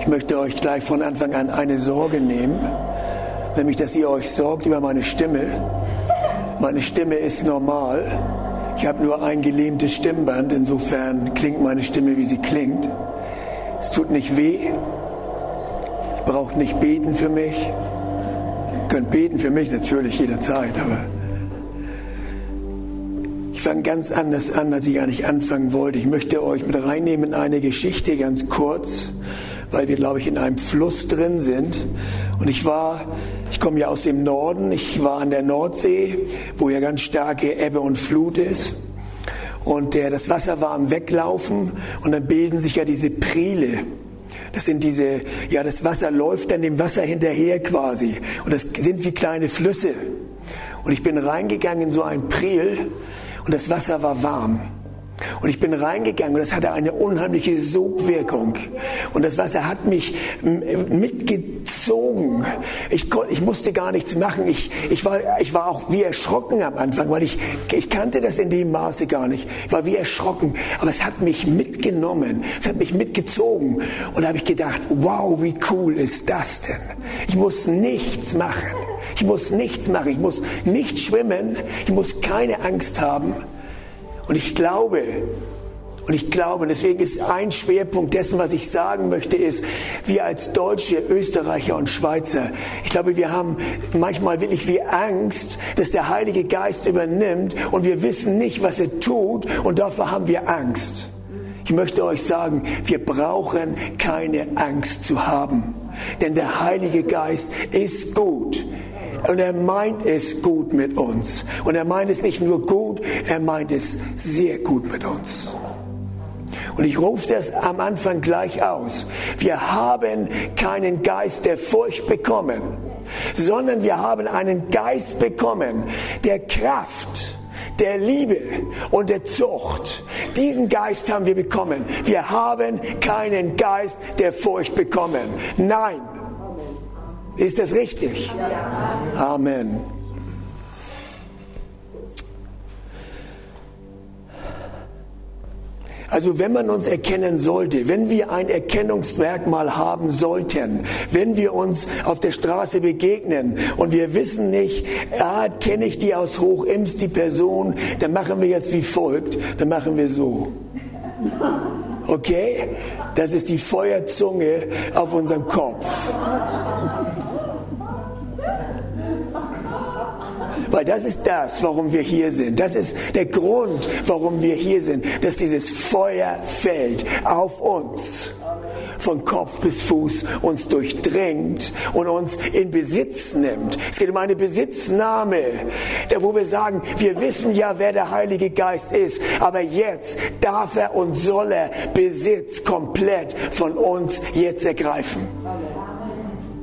Ich möchte euch gleich von Anfang an eine Sorge nehmen, nämlich dass ihr euch sorgt über meine Stimme. Meine Stimme ist normal. Ich habe nur ein gelähmtes Stimmband, insofern klingt meine Stimme, wie sie klingt. Es tut nicht weh. Ihr braucht nicht beten für mich. Ihr könnt beten für mich natürlich jederzeit, aber ich fange ganz anders an, als ich eigentlich anfangen wollte. Ich möchte euch mit reinnehmen in eine Geschichte ganz kurz, weil wir, glaube ich, in einem Fluss drin sind. Und ich war, ich komme ja aus dem Norden, ich war an der Nordsee, wo ja ganz starke Ebbe und Flut ist. Und der, das Wasser war am Weglaufen und dann bilden sich ja diese Priele. Das sind diese, ja, das Wasser läuft dann dem Wasser hinterher quasi. Und das sind wie kleine Flüsse. Und ich bin reingegangen in so ein Priel und das Wasser war warm. Und ich bin reingegangen und das hatte eine unheimliche Sogwirkung. Und das Wasser hat mich mitgezogen. Ich, ich musste gar nichts machen. Ich, ich, war, ich war auch wie erschrocken am Anfang, weil ich, ich kannte das in dem Maße gar nicht. Ich war wie erschrocken. Aber es hat mich mitgenommen. Es hat mich mitgezogen. Und da habe ich gedacht, wow, wie cool ist das denn? Ich muss nichts machen. Ich muss nichts machen. Ich muss nicht schwimmen. Ich muss keine Angst haben. Und ich glaube, und ich glaube, deswegen ist ein Schwerpunkt dessen, was ich sagen möchte, ist, wir als Deutsche, Österreicher und Schweizer, ich glaube, wir haben manchmal wirklich wie Angst, dass der Heilige Geist übernimmt und wir wissen nicht, was er tut und dafür haben wir Angst. Ich möchte euch sagen, wir brauchen keine Angst zu haben, denn der Heilige Geist ist gut. Und er meint es gut mit uns. Und er meint es nicht nur gut, er meint es sehr gut mit uns. Und ich rufe das am Anfang gleich aus. Wir haben keinen Geist der Furcht bekommen, sondern wir haben einen Geist bekommen der Kraft, der Liebe und der Zucht. Diesen Geist haben wir bekommen. Wir haben keinen Geist der Furcht bekommen. Nein, ist das richtig? Amen. Also wenn man uns erkennen sollte, wenn wir ein Erkennungsmerkmal haben sollten, wenn wir uns auf der Straße begegnen und wir wissen nicht, ah, kenne ich die aus Hochims, die Person, dann machen wir jetzt wie folgt, dann machen wir so. Okay? Das ist die Feuerzunge auf unserem Kopf. Weil das ist das, warum wir hier sind. Das ist der Grund, warum wir hier sind, dass dieses Feuer fällt auf uns von Kopf bis Fuß uns durchdringt und uns in Besitz nimmt. Es geht um eine Besitznahme, wo wir sagen, wir wissen ja, wer der Heilige Geist ist, aber jetzt darf er und soll er Besitz komplett von uns jetzt ergreifen.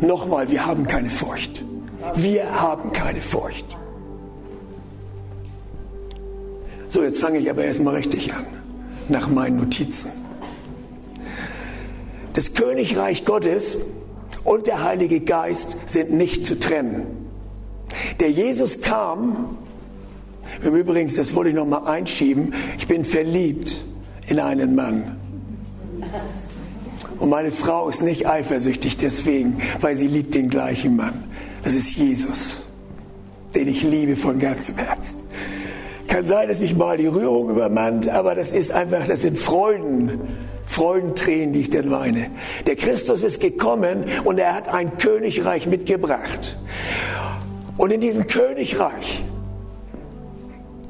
Nochmal, wir haben keine Furcht. Wir haben keine Furcht. So, jetzt fange ich aber erstmal richtig an, nach meinen Notizen. Das Königreich Gottes und der Heilige Geist sind nicht zu trennen. Der Jesus kam, im Übrigen, das wollte ich noch mal einschieben, ich bin verliebt in einen Mann. Und meine Frau ist nicht eifersüchtig deswegen, weil sie liebt den gleichen Mann. Das ist Jesus, den ich liebe von ganzem Herzen. Kann sein, dass mich mal die Rührung übermannt, aber das ist einfach, das sind Freuden, Freudentränen, die ich dann weine. Der Christus ist gekommen und er hat ein Königreich mitgebracht. Und in diesem Königreich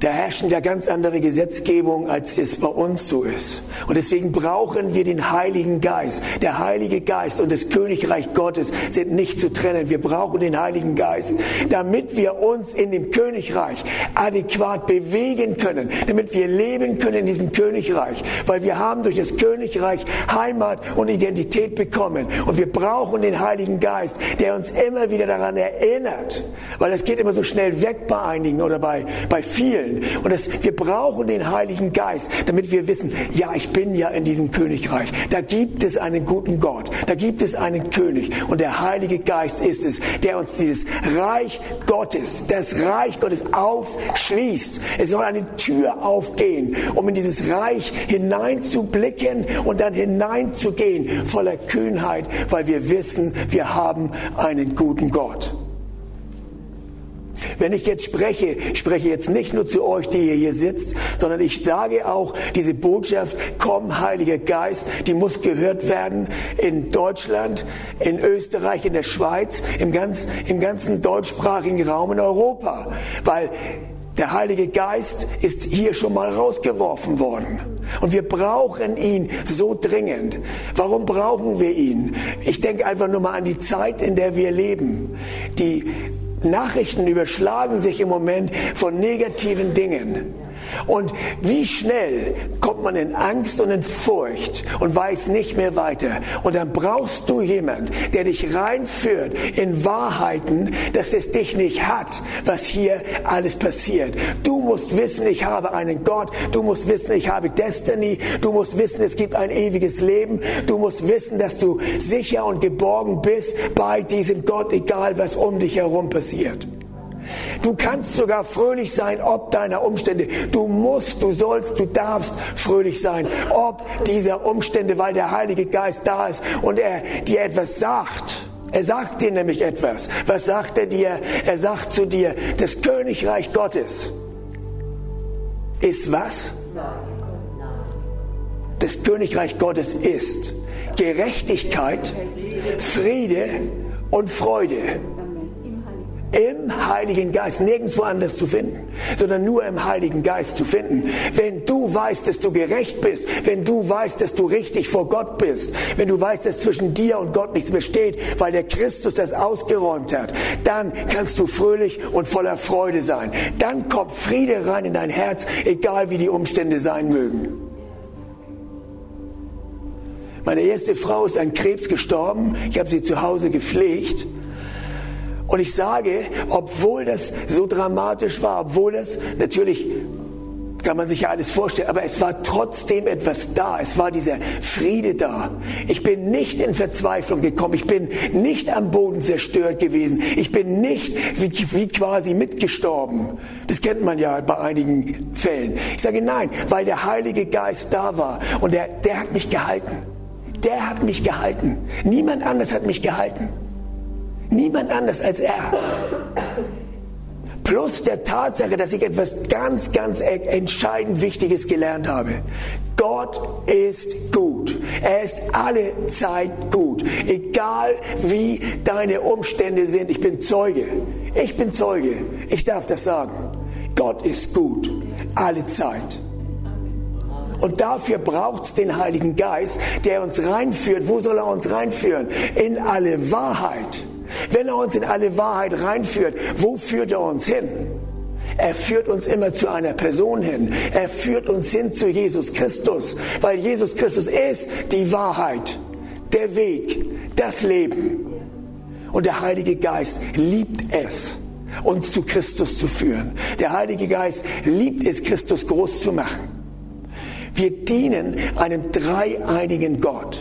da herrschen ja ganz andere Gesetzgebung, als es bei uns so ist. Und deswegen brauchen wir den Heiligen Geist. Der Heilige Geist und das Königreich Gottes sind nicht zu trennen. Wir brauchen den Heiligen Geist, damit wir uns in dem Königreich adäquat bewegen können, damit wir leben können in diesem Königreich. Weil wir haben durch das Königreich Heimat und Identität bekommen. Und wir brauchen den Heiligen Geist, der uns immer wieder daran erinnert. Weil es geht immer so schnell weg bei einigen oder bei, bei vielen Willen. Und das, wir brauchen den Heiligen Geist, damit wir wissen, ja, ich bin ja in diesem Königreich. Da gibt es einen guten Gott. Da gibt es einen König. Und der Heilige Geist ist es, der uns dieses Reich Gottes, das Reich Gottes aufschließt. Es soll eine Tür aufgehen, um in dieses Reich hineinzublicken und dann hineinzugehen voller Kühnheit, weil wir wissen, wir haben einen guten Gott. Wenn ich jetzt spreche, spreche jetzt nicht nur zu euch, die ihr hier sitzt, sondern ich sage auch, diese Botschaft, komm, Heiliger Geist, die muss gehört werden in Deutschland, in Österreich, in der Schweiz, im, ganz, im ganzen deutschsprachigen Raum in Europa. Weil der Heilige Geist ist hier schon mal rausgeworfen worden. Und wir brauchen ihn so dringend. Warum brauchen wir ihn? Ich denke einfach nur mal an die Zeit, in der wir leben. Die Nachrichten überschlagen sich im Moment von negativen Dingen. Und wie schnell kommt man in Angst und in Furcht und weiß nicht mehr weiter. Und dann brauchst du jemand, der dich reinführt in Wahrheiten, dass es dich nicht hat, was hier alles passiert. Du musst wissen, ich habe einen Gott. Du musst wissen, ich habe Destiny. Du musst wissen, es gibt ein ewiges Leben. Du musst wissen, dass du sicher und geborgen bist bei diesem Gott, egal was um dich herum passiert. Du kannst sogar fröhlich sein, ob deiner Umstände. Du musst, du sollst, du darfst fröhlich sein, ob dieser Umstände, weil der Heilige Geist da ist und er dir etwas sagt. Er sagt dir nämlich etwas. Was sagt er dir? Er sagt zu dir, das Königreich Gottes ist was? Das Königreich Gottes ist Gerechtigkeit, Friede und Freude im Heiligen Geist, nirgendwo anders zu finden, sondern nur im Heiligen Geist zu finden. Wenn du weißt, dass du gerecht bist, wenn du weißt, dass du richtig vor Gott bist, wenn du weißt, dass zwischen dir und Gott nichts besteht, weil der Christus das ausgeräumt hat, dann kannst du fröhlich und voller Freude sein. Dann kommt Friede rein in dein Herz, egal wie die Umstände sein mögen. Meine erste Frau ist an Krebs gestorben. Ich habe sie zu Hause gepflegt. Und ich sage, obwohl das so dramatisch war, obwohl das natürlich kann man sich ja alles vorstellen, aber es war trotzdem etwas da. Es war dieser Friede da. Ich bin nicht in Verzweiflung gekommen. Ich bin nicht am Boden zerstört gewesen. Ich bin nicht wie, wie quasi mitgestorben. Das kennt man ja bei einigen Fällen. Ich sage nein, weil der Heilige Geist da war und der, der hat mich gehalten. Der hat mich gehalten. Niemand anders hat mich gehalten. Niemand anders als er. Plus der Tatsache, dass ich etwas ganz, ganz entscheidend Wichtiges gelernt habe. Gott ist gut. Er ist alle Zeit gut. Egal wie deine Umstände sind. Ich bin Zeuge. Ich bin Zeuge. Ich darf das sagen. Gott ist gut. Alle Zeit. Und dafür braucht es den Heiligen Geist, der uns reinführt. Wo soll er uns reinführen? In alle Wahrheit. Wenn er uns in alle Wahrheit reinführt, wo führt er uns hin? Er führt uns immer zu einer Person hin. Er führt uns hin zu Jesus Christus, weil Jesus Christus ist die Wahrheit, der Weg, das Leben. Und der Heilige Geist liebt es, uns zu Christus zu führen. Der Heilige Geist liebt es, Christus groß zu machen. Wir dienen einem dreieinigen Gott.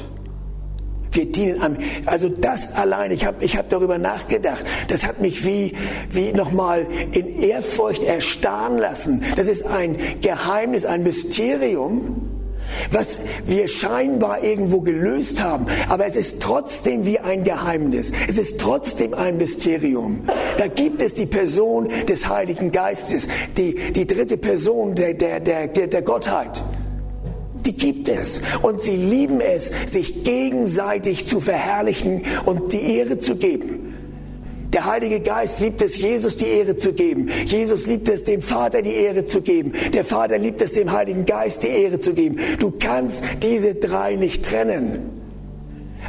Wir dienen an. Also das allein, ich habe ich hab darüber nachgedacht. Das hat mich wie, wie nochmal in Ehrfurcht erstarren lassen. Das ist ein Geheimnis, ein Mysterium, was wir scheinbar irgendwo gelöst haben. Aber es ist trotzdem wie ein Geheimnis. Es ist trotzdem ein Mysterium. Da gibt es die Person des Heiligen Geistes, die, die dritte Person der, der, der, der Gottheit die gibt es. Und sie lieben es, sich gegenseitig zu verherrlichen und die Ehre zu geben. Der Heilige Geist liebt es, Jesus die Ehre zu geben. Jesus liebt es, dem Vater die Ehre zu geben. Der Vater liebt es, dem Heiligen Geist die Ehre zu geben. Du kannst diese drei nicht trennen.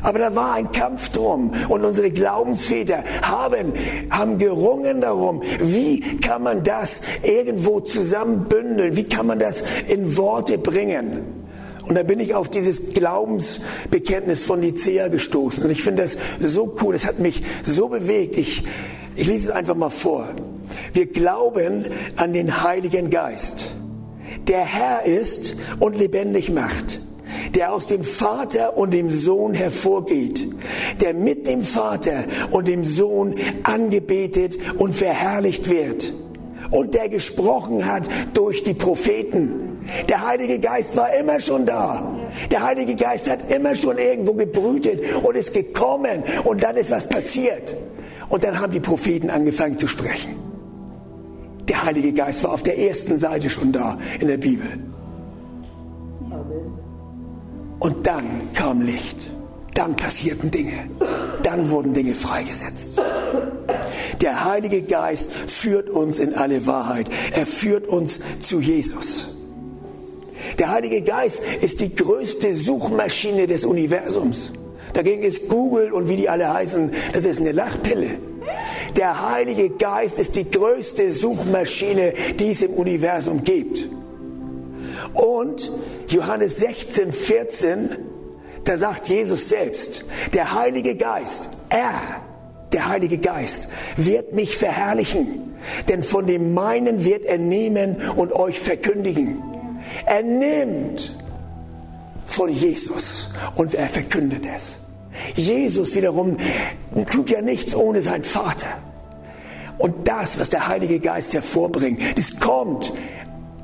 Aber da war ein Kampf drum und unsere Glaubensväter haben, haben gerungen darum, wie kann man das irgendwo zusammenbündeln, wie kann man das in Worte bringen. Und da bin ich auf dieses Glaubensbekenntnis von Nicea gestoßen. Und ich finde das so cool, es hat mich so bewegt. Ich, ich lese es einfach mal vor. Wir glauben an den Heiligen Geist, der Herr ist und lebendig macht, der aus dem Vater und dem Sohn hervorgeht, der mit dem Vater und dem Sohn angebetet und verherrlicht wird und der gesprochen hat durch die Propheten. Der Heilige Geist war immer schon da. Der Heilige Geist hat immer schon irgendwo gebrütet und ist gekommen und dann ist was passiert. Und dann haben die Propheten angefangen zu sprechen. Der Heilige Geist war auf der ersten Seite schon da in der Bibel. Und dann kam Licht. Dann passierten Dinge. Dann wurden Dinge freigesetzt. Der Heilige Geist führt uns in alle Wahrheit. Er führt uns zu Jesus. Der Heilige Geist ist die größte Suchmaschine des Universums. Dagegen ist Google und wie die alle heißen, das ist eine Lachpille. Der Heilige Geist ist die größte Suchmaschine, die es im Universum gibt. Und Johannes 16, 14, da sagt Jesus selbst, der Heilige Geist, er, der Heilige Geist, wird mich verherrlichen, denn von dem meinen wird er nehmen und euch verkündigen. Er nimmt von Jesus und er verkündet es. Jesus wiederum tut ja nichts ohne seinen Vater. Und das, was der Heilige Geist hervorbringt, das kommt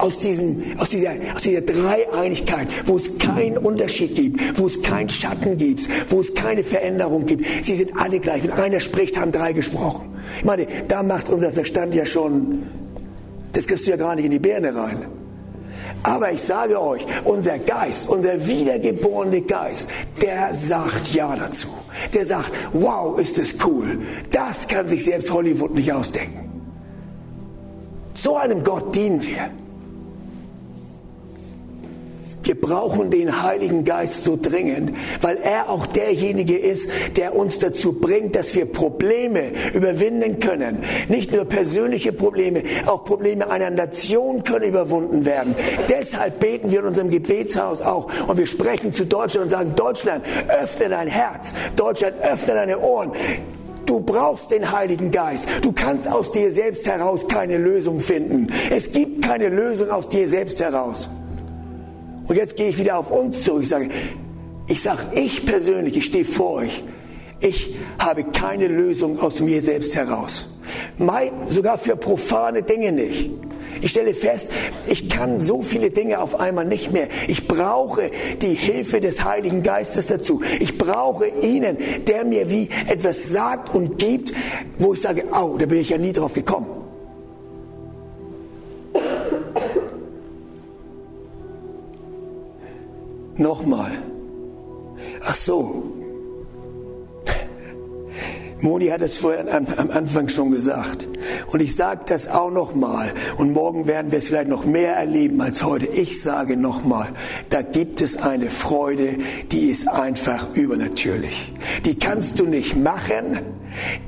aus, diesem, aus, dieser, aus dieser Dreieinigkeit, wo es keinen Unterschied gibt, wo es keinen Schatten gibt, wo es keine Veränderung gibt. Sie sind alle gleich. Wenn einer spricht, haben drei gesprochen. Ich meine, da macht unser Verstand ja schon, das kriegst du ja gar nicht in die Birne rein. Aber ich sage euch, unser Geist, unser wiedergeborene Geist, der sagt Ja dazu. Der sagt, wow, ist das cool. Das kann sich selbst Hollywood nicht ausdenken. So einem Gott dienen wir. Wir brauchen den Heiligen Geist so dringend, weil er auch derjenige ist, der uns dazu bringt, dass wir Probleme überwinden können. Nicht nur persönliche Probleme, auch Probleme einer Nation können überwunden werden. Deshalb beten wir in unserem Gebetshaus auch und wir sprechen zu Deutschland und sagen, Deutschland, öffne dein Herz. Deutschland, öffne deine Ohren. Du brauchst den Heiligen Geist. Du kannst aus dir selbst heraus keine Lösung finden. Es gibt keine Lösung aus dir selbst heraus. Und jetzt gehe ich wieder auf uns zurück. Ich sage, ich sage, ich persönlich, ich stehe vor euch. Ich habe keine Lösung aus mir selbst heraus. Mein, sogar für profane Dinge nicht. Ich stelle fest, ich kann so viele Dinge auf einmal nicht mehr. Ich brauche die Hilfe des Heiligen Geistes dazu. Ich brauche ihnen, der mir wie etwas sagt und gibt, wo ich sage, au, da bin ich ja nie drauf gekommen. Nochmal. Ach so. Moni hat es vorher am, am Anfang schon gesagt. Und ich sage das auch nochmal. Und morgen werden wir es vielleicht noch mehr erleben als heute. Ich sage nochmal, da gibt es eine Freude, die ist einfach übernatürlich. Die kannst du nicht machen.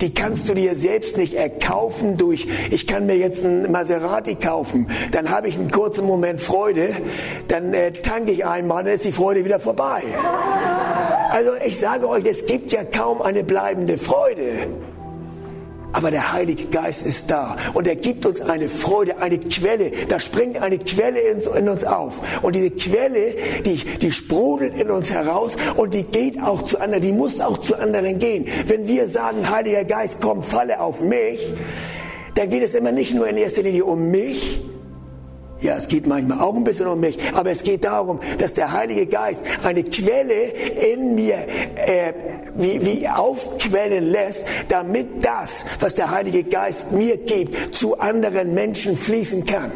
Die kannst du dir selbst nicht erkaufen durch, ich kann mir jetzt einen Maserati kaufen, dann habe ich einen kurzen Moment Freude, dann äh, tanke ich einmal, dann ist die Freude wieder vorbei. Also ich sage euch, es gibt ja kaum eine bleibende Freude. Aber der Heilige Geist ist da und er gibt uns eine Freude, eine Quelle. Da springt eine Quelle in, uns auf. Und diese Quelle, die, die sprudelt in uns heraus und die geht auch zu anderen, die muss auch zu anderen gehen. Wenn wir sagen, Heiliger Geist, komm, falle auf mich, dann geht es immer nicht nur in erster Linie um mich, ja, es geht manchmal auch ein bisschen um mich, aber es geht darum, dass der Heilige Geist eine Quelle in mir äh, wie, wie aufquellen lässt, damit das, was der Heilige Geist mir gibt, zu anderen Menschen fließen kann.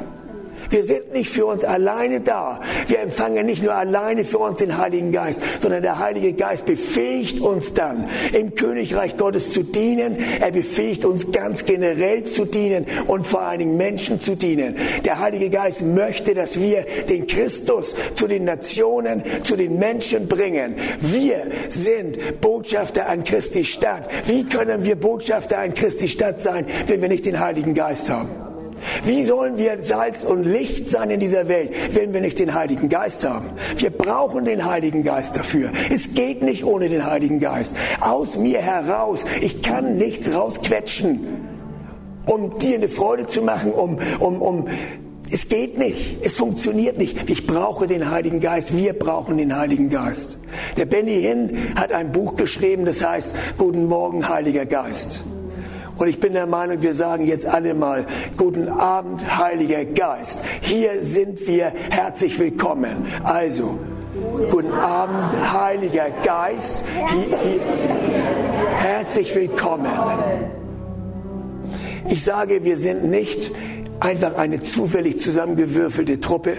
Wir sind nicht für uns alleine da. Wir empfangen nicht nur alleine für uns den Heiligen Geist, sondern der Heilige Geist befähigt uns dann, im Königreich Gottes zu dienen. Er befähigt uns ganz generell zu dienen und vor allen Dingen Menschen zu dienen. Der Heilige Geist möchte, dass wir den Christus zu den Nationen, zu den Menschen bringen. Wir sind Botschafter an Christi Stadt. Wie können wir Botschafter an Christi Stadt sein, wenn wir nicht den Heiligen Geist haben? Wie sollen wir Salz und Licht sein in dieser Welt, wenn wir nicht den Heiligen Geist haben? Wir brauchen den Heiligen Geist dafür. Es geht nicht ohne den Heiligen Geist. Aus mir heraus. Ich kann nichts rausquetschen. um dir eine Freude zu machen, um, um, um es geht nicht. Es funktioniert nicht. Ich brauche den Heiligen Geist. Wir brauchen den Heiligen Geist. Der Benny Hinn hat ein Buch geschrieben, das heißt Guten Morgen, Heiliger Geist. Und ich bin der Meinung, wir sagen jetzt alle mal, guten Abend, Heiliger Geist. Hier sind wir herzlich willkommen. Also, guten Abend, Heiliger Geist. Hier, hier, herzlich willkommen. Ich sage, wir sind nicht einfach eine zufällig zusammengewürfelte Truppe,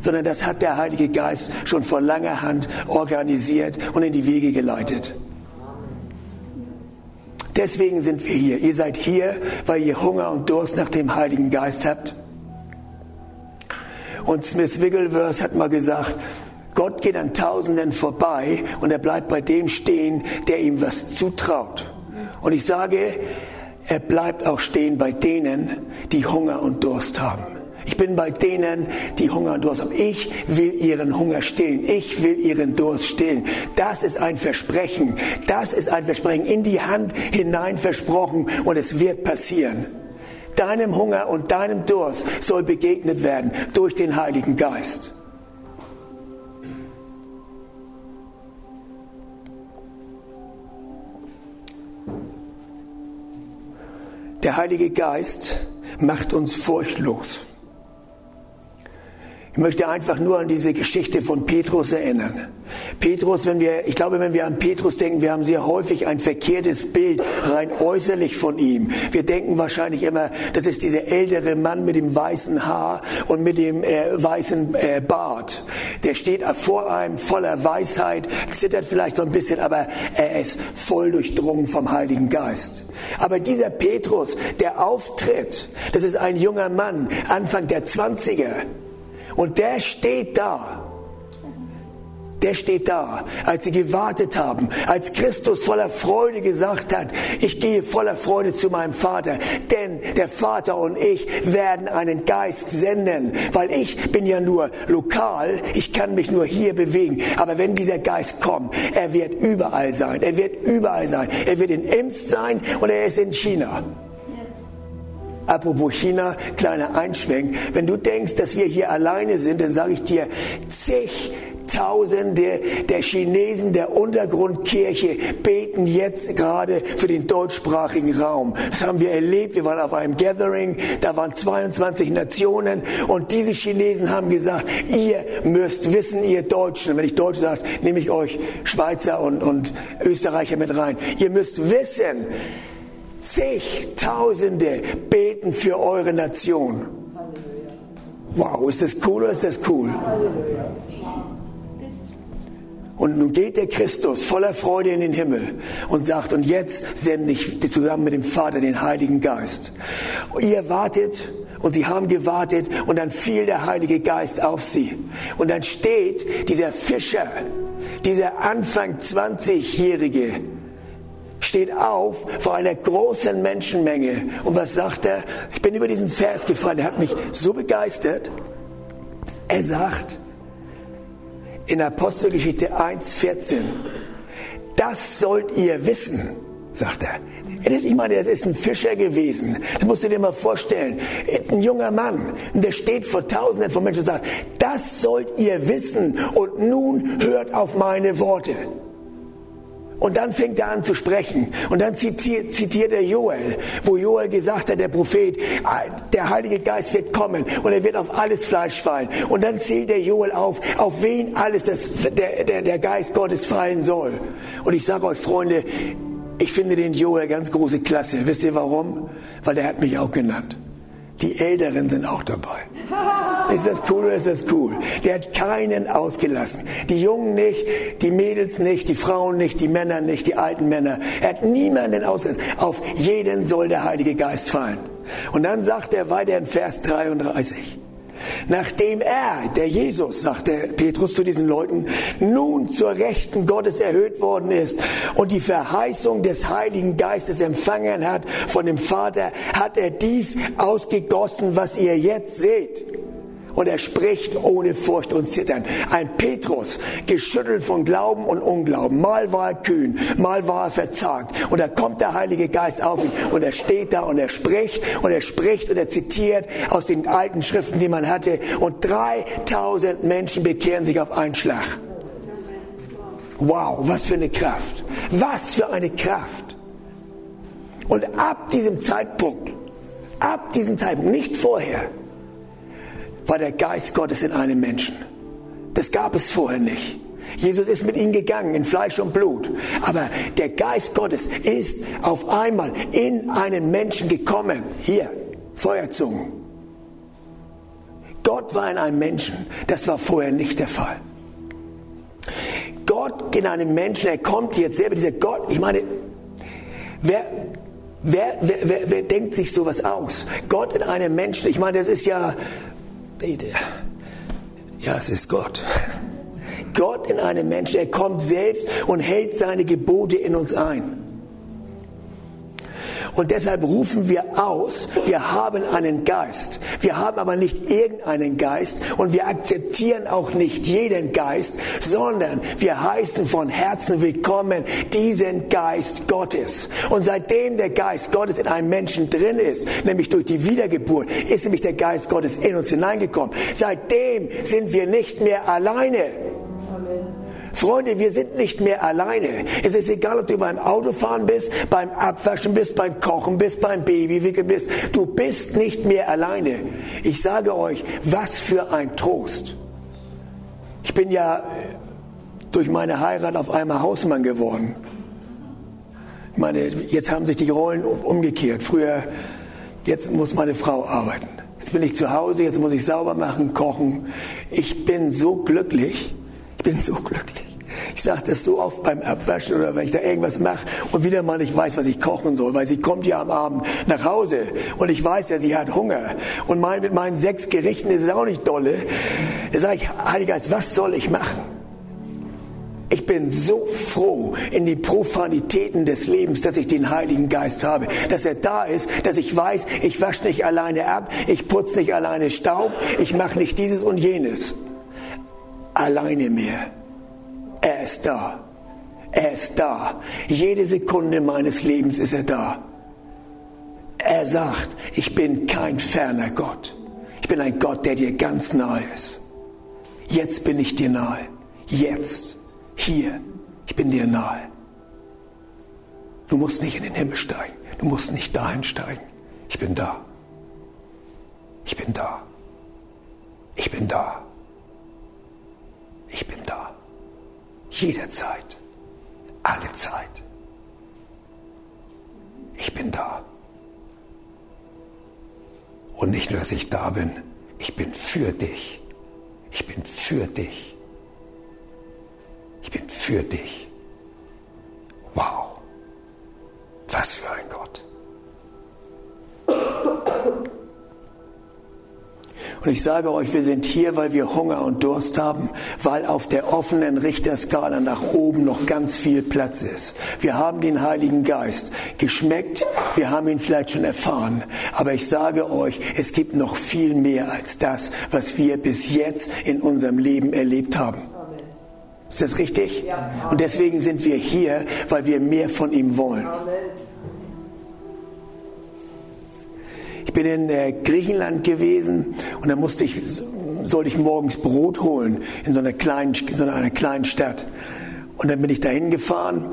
sondern das hat der Heilige Geist schon vor langer Hand organisiert und in die Wege geleitet. Deswegen sind wir hier. Ihr seid hier, weil ihr Hunger und Durst nach dem Heiligen Geist habt. Und Smith Wigglesworth hat mal gesagt, Gott geht an Tausenden vorbei und er bleibt bei dem stehen, der ihm was zutraut. Und ich sage, er bleibt auch stehen bei denen, die Hunger und Durst haben. Ich bin bei denen, die Hunger und Durst haben. Ich will ihren Hunger stillen. Ich will ihren Durst stillen. Das ist ein Versprechen. Das ist ein Versprechen in die Hand hinein versprochen und es wird passieren. Deinem Hunger und deinem Durst soll begegnet werden durch den Heiligen Geist. Der Heilige Geist macht uns furchtlos. Ich möchte einfach nur an diese Geschichte von Petrus erinnern. Petrus, wenn wir, ich glaube, wenn wir an Petrus denken, wir haben sehr häufig ein verkehrtes Bild rein äußerlich von ihm. Wir denken wahrscheinlich immer, das ist dieser ältere Mann mit dem weißen Haar und mit dem äh, weißen äh, Bart. Der steht vor einem voller Weisheit, zittert vielleicht so ein bisschen, aber er ist voll durchdrungen vom Heiligen Geist. Aber dieser Petrus, der auftritt, das ist ein junger Mann, Anfang der Zwanziger. Und der steht da. Der steht da, als sie gewartet haben, als Christus voller Freude gesagt hat, ich gehe voller Freude zu meinem Vater, denn der Vater und ich werden einen Geist senden, weil ich bin ja nur lokal, ich kann mich nur hier bewegen, aber wenn dieser Geist kommt, er wird überall sein, er wird überall sein, er wird in Impf sein und er ist in China. Apropos China, kleiner Einschwenk. Wenn du denkst, dass wir hier alleine sind, dann sage ich dir, zigtausende der Chinesen der Untergrundkirche beten jetzt gerade für den deutschsprachigen Raum. Das haben wir erlebt. Wir waren auf einem Gathering, da waren 22 Nationen und diese Chinesen haben gesagt, ihr müsst wissen, ihr Deutschen, wenn ich Deutsch sage, nehme ich euch Schweizer und, und Österreicher mit rein. Ihr müsst wissen, Zigtausende beten für eure Nation. Wow, ist das cool oder ist das cool? Und nun geht der Christus voller Freude in den Himmel und sagt, und jetzt sende ich zusammen mit dem Vater den Heiligen Geist. Ihr wartet und sie haben gewartet und dann fiel der Heilige Geist auf sie. Und dann steht dieser Fischer, dieser Anfang 20-Jährige, steht auf vor einer großen Menschenmenge. Und was sagt er? Ich bin über diesen Vers gefallen, der hat mich so begeistert. Er sagt in Apostelgeschichte 1,14, das sollt ihr wissen, sagt er. Ich meine, das ist ein Fischer gewesen. Das musst du dir mal vorstellen. Ein junger Mann, der steht vor Tausenden von Menschen und sagt, das sollt ihr wissen und nun hört auf meine Worte. Und dann fängt er an zu sprechen. Und dann zitiert er Joel, wo Joel gesagt hat, der Prophet, ah, der Heilige Geist wird kommen und er wird auf alles Fleisch fallen. Und dann zählt der Joel auf, auf wen alles das, der, der, der Geist Gottes fallen soll. Und ich sage euch, Freunde, ich finde den Joel ganz große Klasse. Wisst ihr warum? Weil er hat mich auch genannt. Die Älteren sind auch dabei. Ist das cool oder ist das cool? Der hat keinen ausgelassen. Die Jungen nicht, die Mädels nicht, die Frauen nicht, die Männer nicht, die alten Männer. Er hat niemanden ausgelassen. Auf jeden soll der Heilige Geist fallen. Und dann sagt er weiter in Vers 33. Nachdem er, der Jesus, sagte Petrus zu diesen Leuten, nun zur Rechten Gottes erhöht worden ist und die Verheißung des Heiligen Geistes empfangen hat von dem Vater, hat er dies ausgegossen, was ihr jetzt seht. Und er spricht ohne Furcht und Zittern. Ein Petrus, geschüttelt von Glauben und Unglauben. Mal war er kühn, mal war er verzagt. Und da kommt der Heilige Geist auf ihn und er steht da und er spricht und er spricht und er zitiert aus den alten Schriften, die man hatte. Und 3000 Menschen bekehren sich auf einen Schlag. Wow, was für eine Kraft. Was für eine Kraft. Und ab diesem Zeitpunkt, ab diesem Zeitpunkt, nicht vorher, war der Geist Gottes in einem Menschen. Das gab es vorher nicht. Jesus ist mit ihnen gegangen in Fleisch und Blut. Aber der Geist Gottes ist auf einmal in einen Menschen gekommen. Hier, Feuerzungen. Gott war in einem Menschen. Das war vorher nicht der Fall. Gott in einem Menschen, er kommt jetzt selber, dieser Gott, ich meine, wer, wer, wer, wer, denkt sich sowas aus? Gott in einem Menschen, ich meine, das ist ja bete. Ja, es ist Gott. Gott in einem Menschen. Er kommt selbst und hält seine Gebote in uns ein. Und deshalb rufen wir aus, wir haben einen Geist. Wir haben aber nicht irgendeinen Geist und wir akzeptieren auch nicht jeden Geist, sondern wir heißen von Herzen willkommen diesen Geist Gottes. Und seitdem der Geist Gottes in einem Menschen drin ist, nämlich durch die Wiedergeburt, ist nämlich der Geist Gottes in uns hineingekommen. Seitdem sind wir nicht mehr alleine. Freunde, wir sind nicht mehr alleine. Es ist egal, ob du beim Autofahren bist, beim Abwaschen bist, beim Kochen bist, beim Babywickeln bist. Du bist nicht mehr alleine. Ich sage euch, was für ein Trost. Ich bin ja durch meine Heirat auf einmal Hausmann geworden. Ich meine, jetzt haben sich die Rollen umgekehrt. Früher, jetzt muss meine Frau arbeiten. Jetzt bin ich zu Hause, jetzt muss ich sauber machen, kochen. Ich bin so glücklich. Ich bin so glücklich. Ich sage das so oft beim Abwaschen oder wenn ich da irgendwas mache und wieder mal nicht weiß, was ich kochen soll, weil sie kommt ja am Abend nach Hause und ich weiß ja, sie hat Hunger. Und mein, mit meinen sechs Gerichten ist es auch nicht dolle. Da sage ich, Heiliger Geist, was soll ich machen? Ich bin so froh in die Profanitäten des Lebens, dass ich den Heiligen Geist habe, dass er da ist, dass ich weiß, ich wasche nicht alleine ab, ich putze nicht alleine Staub, ich mache nicht dieses und jenes. Alleine mehr. Er ist da. Er ist da. Jede Sekunde meines Lebens ist er da. Er sagt, ich bin kein ferner Gott. Ich bin ein Gott, der dir ganz nahe ist. Jetzt bin ich dir nahe. Jetzt. Hier. Ich bin dir nahe. Du musst nicht in den Himmel steigen. Du musst nicht dahin steigen. Ich bin da. Ich bin da. Ich bin da. Ich bin da. Jederzeit. Alle Zeit. Ich bin da. Und nicht nur, dass ich da bin, ich bin für dich. Ich bin für dich. Ich bin für dich. Wow. Was für ein Gott. Und ich sage euch, wir sind hier, weil wir Hunger und Durst haben, weil auf der offenen Richterskala nach oben noch ganz viel Platz ist. Wir haben den Heiligen Geist geschmeckt, wir haben ihn vielleicht schon erfahren, aber ich sage euch, es gibt noch viel mehr als das, was wir bis jetzt in unserem Leben erlebt haben. Ist das richtig? Und deswegen sind wir hier, weil wir mehr von ihm wollen. Ich bin in äh, Griechenland gewesen und da musste ich, sollte ich morgens Brot holen in so einer kleinen, in so einer kleinen Stadt. Und dann bin ich dahin gefahren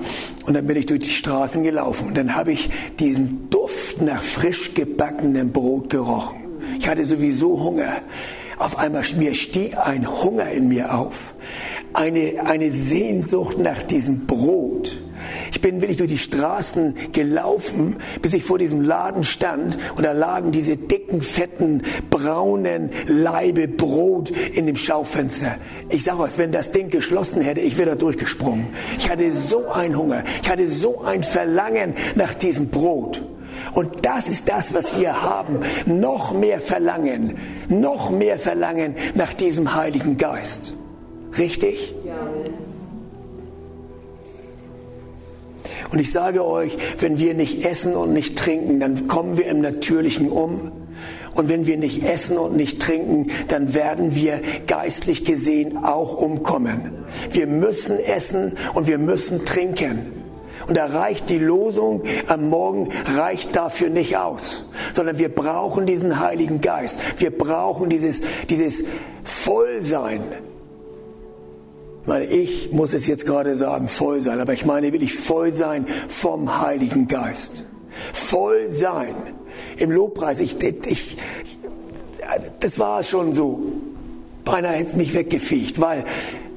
und dann bin ich durch die Straßen gelaufen. Und dann habe ich diesen Duft nach frisch gebackenem Brot gerochen. Ich hatte sowieso Hunger. Auf einmal mir stieg ein Hunger in mir auf. Eine, eine Sehnsucht nach diesem Brot. Ich bin wirklich durch die Straßen gelaufen, bis ich vor diesem Laden stand und da lagen diese dicken, fetten, braunen Leibe Brot in dem Schaufenster. Ich sage euch, wenn das Ding geschlossen hätte, ich wäre da durchgesprungen. Ich hatte so einen Hunger, ich hatte so ein Verlangen nach diesem Brot. Und das ist das, was wir haben. Noch mehr Verlangen, noch mehr Verlangen nach diesem Heiligen Geist. Richtig? Und ich sage euch, wenn wir nicht essen und nicht trinken, dann kommen wir im Natürlichen um. Und wenn wir nicht essen und nicht trinken, dann werden wir geistlich gesehen auch umkommen. Wir müssen essen und wir müssen trinken. Und da reicht die Losung am Morgen, reicht dafür nicht aus, sondern wir brauchen diesen Heiligen Geist. Wir brauchen dieses, dieses Vollsein. Ich meine, ich muss es jetzt gerade sagen, voll sein, aber ich meine wirklich voll sein vom Heiligen Geist. Voll sein. Im Lobpreis, ich, ich, das war schon so. Beinahe hätte es mich weggefegt, weil,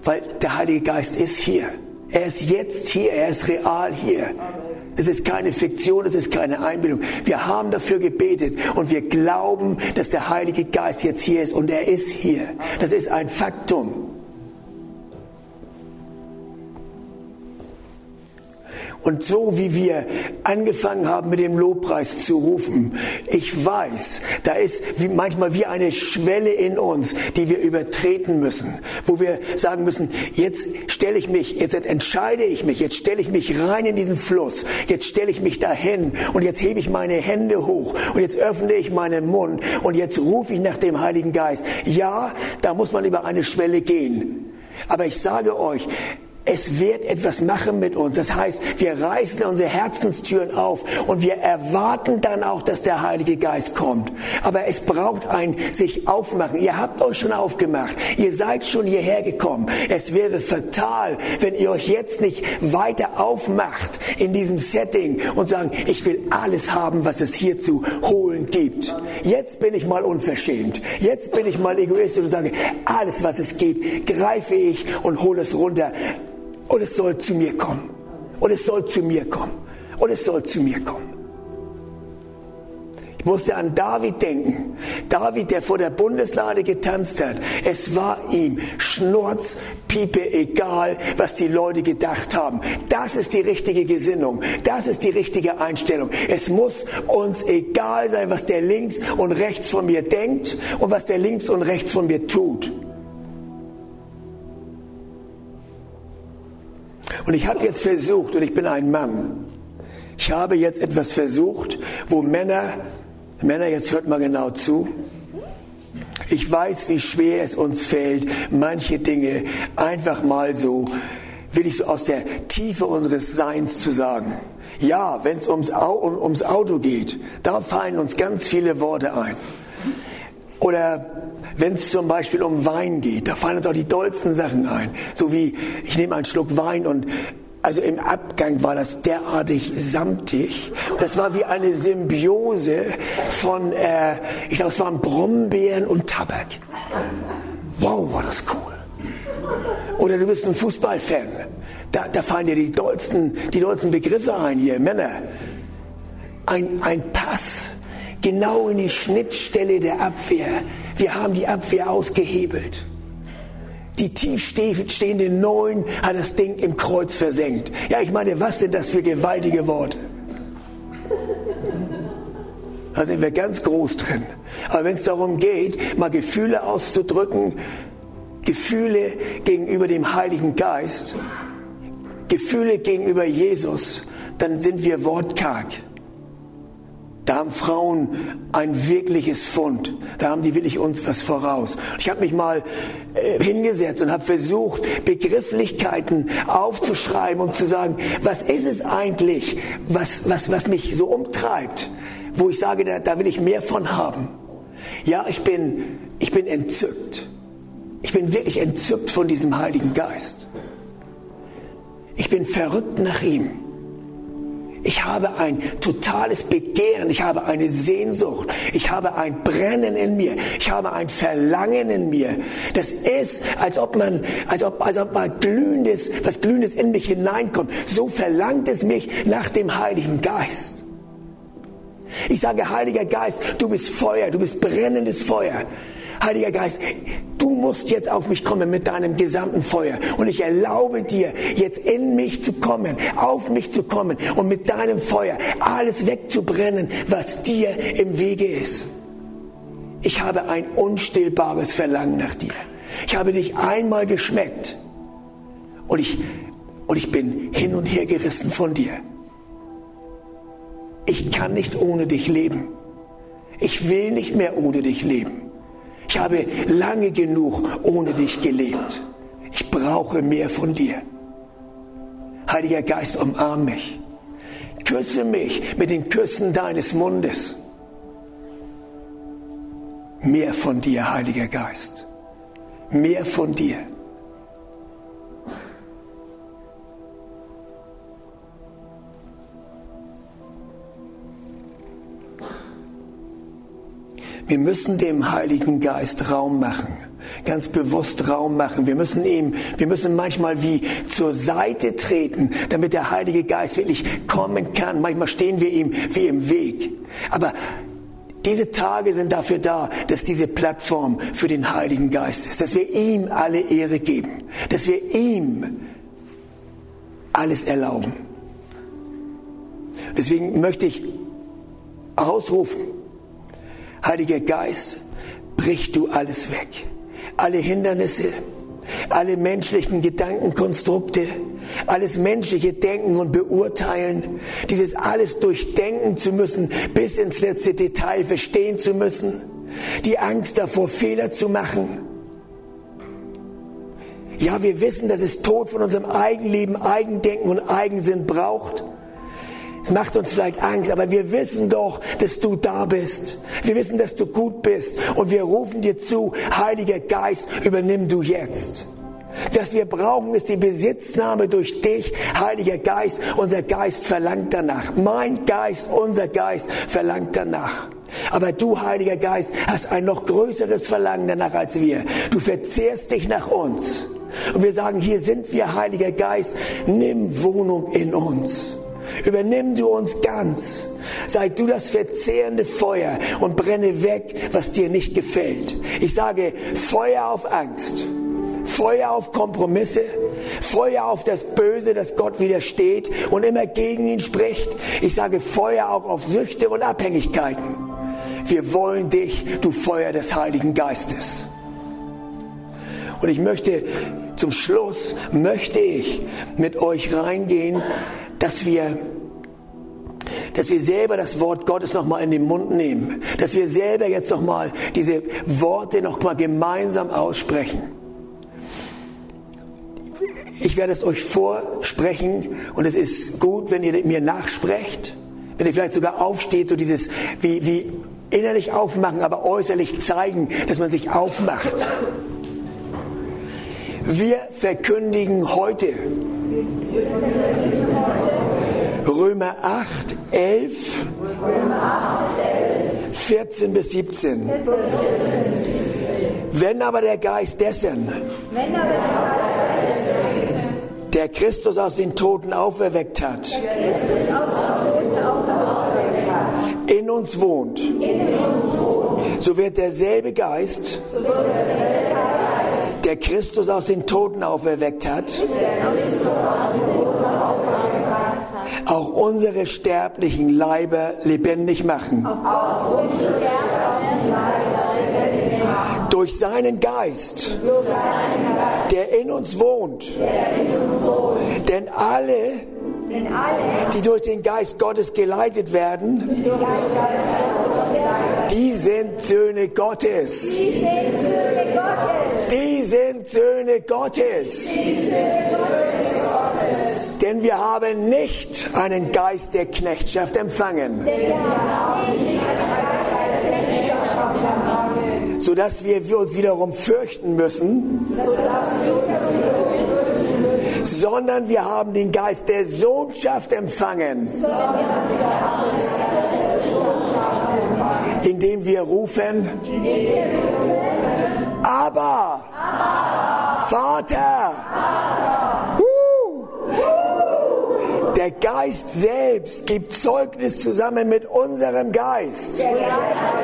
weil der Heilige Geist ist hier. Er ist jetzt hier, er ist real hier. Es ist keine Fiktion, es ist keine Einbildung. Wir haben dafür gebetet und wir glauben, dass der Heilige Geist jetzt hier ist und er ist hier. Das ist ein Faktum. Und so wie wir angefangen haben mit dem Lobpreis zu rufen, ich weiß, da ist wie manchmal wie eine Schwelle in uns, die wir übertreten müssen, wo wir sagen müssen, jetzt stelle ich mich, jetzt entscheide ich mich, jetzt stelle ich mich rein in diesen Fluss, jetzt stelle ich mich dahin und jetzt hebe ich meine Hände hoch und jetzt öffne ich meinen Mund und jetzt rufe ich nach dem Heiligen Geist. Ja, da muss man über eine Schwelle gehen. Aber ich sage euch, es wird etwas machen mit uns. Das heißt, wir reißen unsere Herzenstüren auf und wir erwarten dann auch, dass der Heilige Geist kommt. Aber es braucht ein sich aufmachen. Ihr habt euch schon aufgemacht. Ihr seid schon hierher gekommen. Es wäre fatal, wenn ihr euch jetzt nicht weiter aufmacht in diesem Setting und sagen, ich will alles haben, was es hier zu holen gibt. Jetzt bin ich mal unverschämt. Jetzt bin ich mal egoistisch und sage, alles, was es gibt, greife ich und hole es runter und es soll zu mir kommen. Und es soll zu mir kommen. Und es soll zu mir kommen. Ich musste an David denken. David, der vor der Bundeslade getanzt hat. Es war ihm Schnurz, Piepe, egal, was die Leute gedacht haben. Das ist die richtige Gesinnung. Das ist die richtige Einstellung. Es muss uns egal sein, was der links und rechts von mir denkt und was der links und rechts von mir tut. Und ich habe jetzt versucht, und ich bin ein Mann, ich habe jetzt etwas versucht, wo Männer, Männer, jetzt hört mal genau zu, ich weiß, wie schwer es uns fällt, manche Dinge einfach mal so, will ich so aus der Tiefe unseres Seins zu sagen. Ja, wenn es ums, ums Auto geht, da fallen uns ganz viele Worte ein. Oder wenn es zum Beispiel um Wein geht, da fallen uns auch die dollsten Sachen ein. So wie, ich nehme einen Schluck Wein und also im Abgang war das derartig samtig. Das war wie eine Symbiose von, äh, ich glaube, es waren Brombeeren und Tabak. Wow, war das cool. Oder du bist ein Fußballfan. Da, da fallen dir die dollsten, die dollsten Begriffe ein hier, Männer. Ein, ein Pass genau in die Schnittstelle der Abwehr. Wir haben die Abwehr ausgehebelt. Die tiefstehende Neun hat das Ding im Kreuz versenkt. Ja, ich meine, was sind das für gewaltige Worte? Da sind wir ganz groß drin. Aber wenn es darum geht, mal Gefühle auszudrücken, Gefühle gegenüber dem Heiligen Geist, Gefühle gegenüber Jesus, dann sind wir wortkarg. Da haben Frauen ein wirkliches Fund. Da haben die wirklich uns was voraus. Ich habe mich mal äh, hingesetzt und habe versucht, Begrifflichkeiten aufzuschreiben, um zu sagen, was ist es eigentlich, was, was, was mich so umtreibt, wo ich sage, da, da will ich mehr von haben. Ja, ich bin, ich bin entzückt. Ich bin wirklich entzückt von diesem Heiligen Geist. Ich bin verrückt nach ihm. Ich habe ein totales Begehren, ich habe eine Sehnsucht, ich habe ein Brennen in mir, ich habe ein Verlangen in mir. Das ist, als ob man, als ob, als ob mal glühendes, was glühendes in mich hineinkommt. So verlangt es mich nach dem Heiligen Geist. Ich sage, Heiliger Geist, du bist Feuer, du bist brennendes Feuer. Heiliger Geist, du musst jetzt auf mich kommen mit deinem gesamten Feuer. Und ich erlaube dir, jetzt in mich zu kommen, auf mich zu kommen und mit deinem Feuer alles wegzubrennen, was dir im Wege ist. Ich habe ein unstillbares Verlangen nach dir. Ich habe dich einmal geschmeckt und ich, und ich bin hin und her gerissen von dir. Ich kann nicht ohne dich leben. Ich will nicht mehr ohne dich leben. Ich habe lange genug ohne dich gelebt. Ich brauche mehr von dir. Heiliger Geist, umarm mich. Küsse mich mit den Küssen deines Mundes. Mehr von dir, Heiliger Geist. Mehr von dir. Wir müssen dem Heiligen Geist Raum machen, ganz bewusst Raum machen. Wir müssen ihm, wir müssen manchmal wie zur Seite treten, damit der Heilige Geist wirklich kommen kann. Manchmal stehen wir ihm wie im Weg. Aber diese Tage sind dafür da, dass diese Plattform für den Heiligen Geist ist, dass wir ihm alle Ehre geben, dass wir ihm alles erlauben. Deswegen möchte ich ausrufen, Heiliger Geist, brich du alles weg. Alle Hindernisse, alle menschlichen Gedankenkonstrukte, alles menschliche Denken und Beurteilen, dieses alles durchdenken zu müssen, bis ins letzte Detail verstehen zu müssen, die Angst davor, Fehler zu machen. Ja, wir wissen, dass es Tod von unserem Eigenleben, Eigendenken und Eigensinn braucht. Es macht uns vielleicht Angst, aber wir wissen doch, dass du da bist. Wir wissen, dass du gut bist. Und wir rufen dir zu, Heiliger Geist, übernimm du jetzt. Was wir brauchen, ist die Besitznahme durch dich, Heiliger Geist. Unser Geist verlangt danach. Mein Geist, unser Geist verlangt danach. Aber du, Heiliger Geist, hast ein noch größeres Verlangen danach als wir. Du verzehrst dich nach uns. Und wir sagen, hier sind wir, Heiliger Geist, nimm Wohnung in uns. Übernimm du uns ganz. Sei du das verzehrende Feuer und brenne weg, was dir nicht gefällt. Ich sage Feuer auf Angst. Feuer auf Kompromisse, Feuer auf das Böse, das Gott widersteht und immer gegen ihn spricht. Ich sage Feuer auch auf Süchte und Abhängigkeiten. Wir wollen dich, du Feuer des Heiligen Geistes. Und ich möchte zum Schluss, möchte ich mit euch reingehen dass wir dass wir selber das Wort Gottes nochmal in den Mund nehmen, dass wir selber jetzt nochmal diese Worte nochmal gemeinsam aussprechen. Ich werde es euch vorsprechen und es ist gut, wenn ihr mir nachsprecht, wenn ihr vielleicht sogar aufsteht, so dieses wie, wie innerlich aufmachen, aber äußerlich zeigen, dass man sich aufmacht. Wir verkündigen heute. Römer 8, 11, 14 bis 17. Wenn aber der Geist dessen, der Christus aus den Toten auferweckt hat, in uns wohnt, so wird derselbe Geist, der Christus aus den Toten auferweckt hat, auch unsere sterblichen Leiber lebendig machen. Durch seinen Geist, der in uns wohnt. Denn alle, die durch den Geist Gottes geleitet werden, die sind Söhne Gottes. Die sind Söhne Gottes. Denn wir haben nicht einen Geist der Knechtschaft empfangen, sodass wir uns wiederum fürchten müssen, sondern wir haben den Geist der Sohnschaft empfangen, indem wir rufen, aber Vater. Der Geist selbst gibt Zeugnis zusammen mit unserem Geist. Der Geist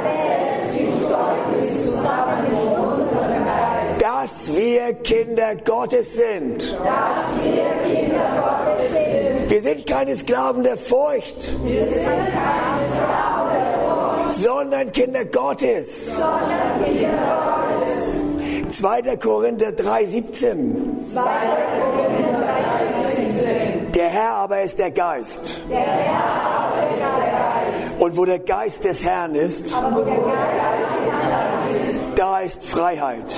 selbst gibt Zeugnis zusammen mit unserem Geist. Dass wir Kinder Gottes sind. Dass wir Kinder Gottes sind. Wir sind keine Sklaven der Furcht. Wir sind keine Sklaven der Furcht. Sondern Kinder Gottes. Sondern Kinder Gottes. 2. Korinther 3,17. 2. Korinther 3,17. Der Herr aber ist der Geist. Der Herr aber ist der Geist. Und wo der Geist des Herrn ist, da ist Freiheit.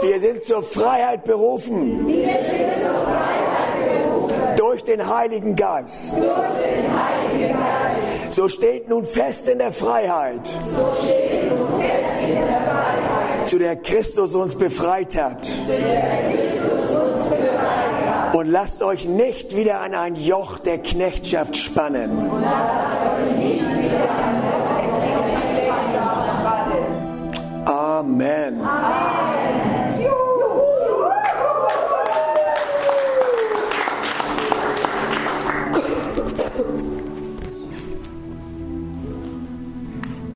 Wir sind zur Freiheit berufen. Durch den Heiligen Geist. So steht nun fest in der Freiheit. Zu der Christus uns befreit hat. Und lasst euch nicht wieder an ein Joch der Knechtschaft spannen. Amen. Amen.